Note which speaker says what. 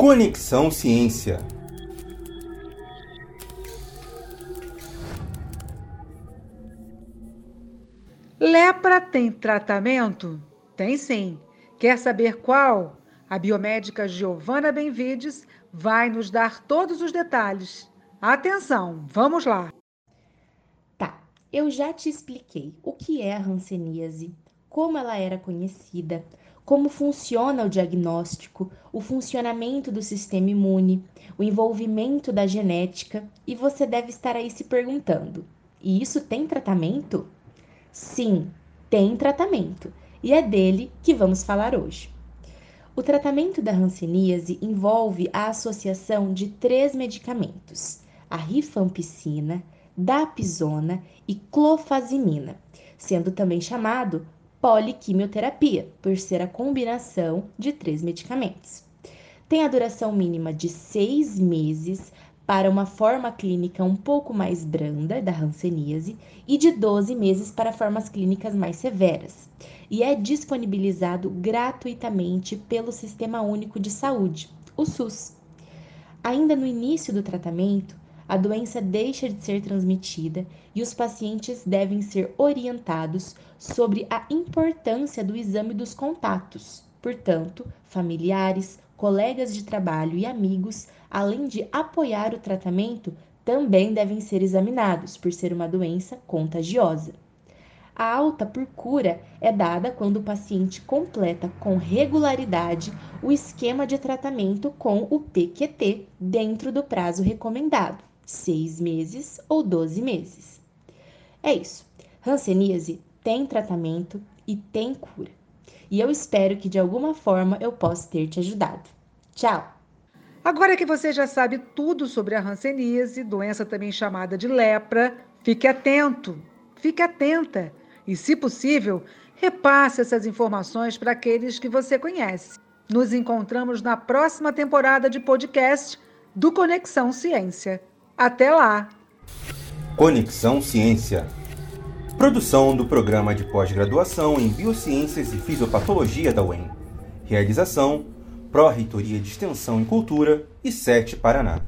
Speaker 1: Conexão Ciência.
Speaker 2: Lepra tem tratamento? Tem sim. Quer saber qual? A biomédica Giovana Benvides vai nos dar todos os detalhes. Atenção, vamos lá.
Speaker 3: Tá, eu já te expliquei o que é a hanseníase, como ela era conhecida, como funciona o diagnóstico, o funcionamento do sistema imune, o envolvimento da genética, e você deve estar aí se perguntando: e isso tem tratamento? Sim, tem tratamento, e é dele que vamos falar hoje. O tratamento da hanseníase envolve a associação de três medicamentos: a rifampicina, dapizona e clofazimina, sendo também chamado poliquimioterapia, por ser a combinação de três medicamentos. Tem a duração mínima de seis meses para uma forma clínica um pouco mais branda da hanseníase e de 12 meses para formas clínicas mais severas. E é disponibilizado gratuitamente pelo Sistema Único de Saúde, o SUS. Ainda no início do tratamento, a doença deixa de ser transmitida e os pacientes devem ser orientados sobre a importância do exame dos contatos. Portanto, familiares, colegas de trabalho e amigos, além de apoiar o tratamento, também devem ser examinados, por ser uma doença contagiosa. A alta por cura é dada quando o paciente completa com regularidade o esquema de tratamento com o PQT dentro do prazo recomendado seis meses ou 12 meses. É isso. Hanseníase tem tratamento e tem cura. E eu espero que de alguma forma eu possa ter te ajudado. Tchau!
Speaker 2: Agora que você já sabe tudo sobre a hanseníase, doença também chamada de lepra, fique atento, fique atenta e, se possível, repasse essas informações para aqueles que você conhece. Nos encontramos na próxima temporada de podcast do Conexão Ciência. Até lá!
Speaker 1: Conexão Ciência. Produção do programa de pós-graduação em Biociências e Fisiopatologia da UEM. Realização: Pró-Reitoria de Extensão e Cultura e SETE Paraná.